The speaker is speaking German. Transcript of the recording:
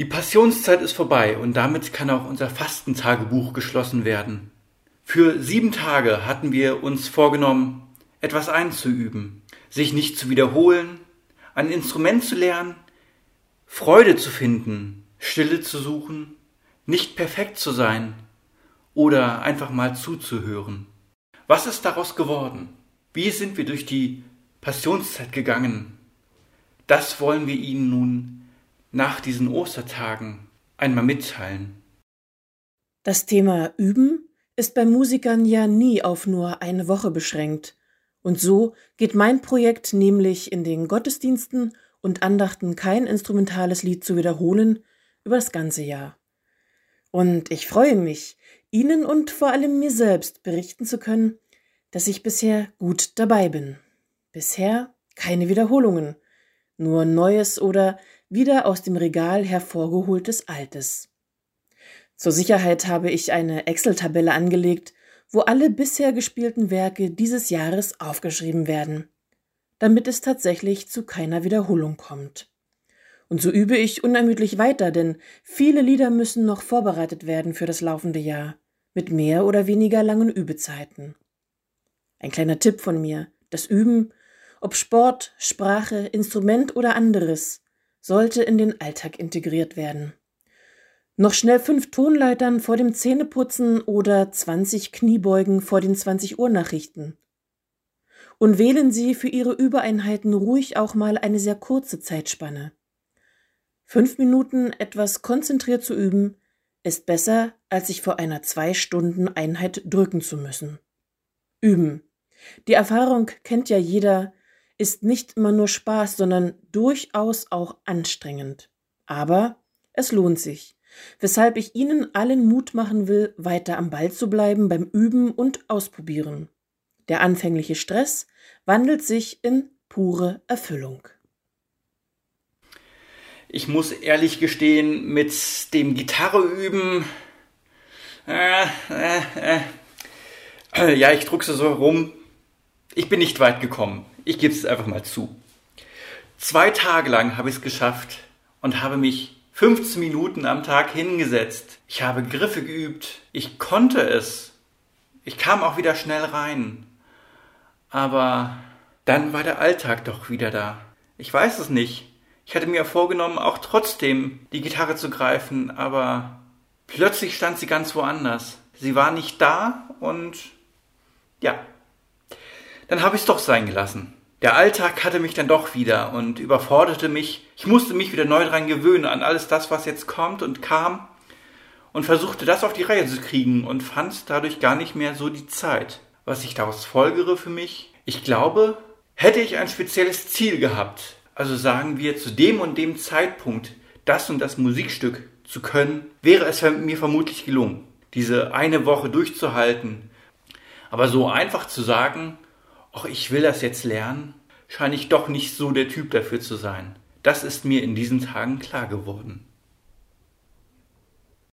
Die Passionszeit ist vorbei und damit kann auch unser Fastentagebuch geschlossen werden. Für sieben Tage hatten wir uns vorgenommen, etwas einzuüben, sich nicht zu wiederholen, ein Instrument zu lernen, Freude zu finden, Stille zu suchen, nicht perfekt zu sein oder einfach mal zuzuhören. Was ist daraus geworden? Wie sind wir durch die Passionszeit gegangen? Das wollen wir Ihnen nun nach diesen Ostertagen einmal mitteilen? Das Thema Üben ist bei Musikern ja nie auf nur eine Woche beschränkt. Und so geht mein Projekt nämlich in den Gottesdiensten und Andachten kein instrumentales Lied zu wiederholen über das ganze Jahr. Und ich freue mich, Ihnen und vor allem mir selbst berichten zu können, dass ich bisher gut dabei bin. Bisher keine Wiederholungen, nur Neues oder wieder aus dem Regal hervorgeholtes Altes. Zur Sicherheit habe ich eine Excel-Tabelle angelegt, wo alle bisher gespielten Werke dieses Jahres aufgeschrieben werden, damit es tatsächlich zu keiner Wiederholung kommt. Und so übe ich unermüdlich weiter, denn viele Lieder müssen noch vorbereitet werden für das laufende Jahr, mit mehr oder weniger langen Übezeiten. Ein kleiner Tipp von mir, das Üben, ob Sport, Sprache, Instrument oder anderes, sollte in den Alltag integriert werden. Noch schnell fünf Tonleitern vor dem Zähneputzen oder 20 Kniebeugen vor den 20 Uhr Nachrichten. Und wählen Sie für Ihre Übereinheiten ruhig auch mal eine sehr kurze Zeitspanne. Fünf Minuten etwas konzentriert zu üben, ist besser, als sich vor einer zwei Stunden Einheit drücken zu müssen. Üben. Die Erfahrung kennt ja jeder, ist nicht immer nur Spaß, sondern durchaus auch anstrengend. Aber es lohnt sich, weshalb ich Ihnen allen Mut machen will, weiter am Ball zu bleiben beim Üben und Ausprobieren. Der anfängliche Stress wandelt sich in pure Erfüllung. Ich muss ehrlich gestehen, mit dem Gitarreüben. Äh, äh, äh, ja, ich druckse so rum. Ich bin nicht weit gekommen. Ich gebe es einfach mal zu. Zwei Tage lang habe ich es geschafft und habe mich 15 Minuten am Tag hingesetzt. Ich habe Griffe geübt. Ich konnte es. Ich kam auch wieder schnell rein. Aber dann war der Alltag doch wieder da. Ich weiß es nicht. Ich hatte mir vorgenommen, auch trotzdem die Gitarre zu greifen, aber plötzlich stand sie ganz woanders. Sie war nicht da und ja, dann habe ich es doch sein gelassen. Der Alltag hatte mich dann doch wieder und überforderte mich. Ich musste mich wieder neu dran gewöhnen an alles das, was jetzt kommt und kam und versuchte das auf die Reihe zu kriegen und fand dadurch gar nicht mehr so die Zeit. Was ich daraus folgere für mich, ich glaube, hätte ich ein spezielles Ziel gehabt, also sagen wir zu dem und dem Zeitpunkt das und das Musikstück zu können, wäre es mir vermutlich gelungen, diese eine Woche durchzuhalten. Aber so einfach zu sagen, ach, ich will das jetzt lernen, scheine ich doch nicht so der Typ dafür zu sein. Das ist mir in diesen Tagen klar geworden.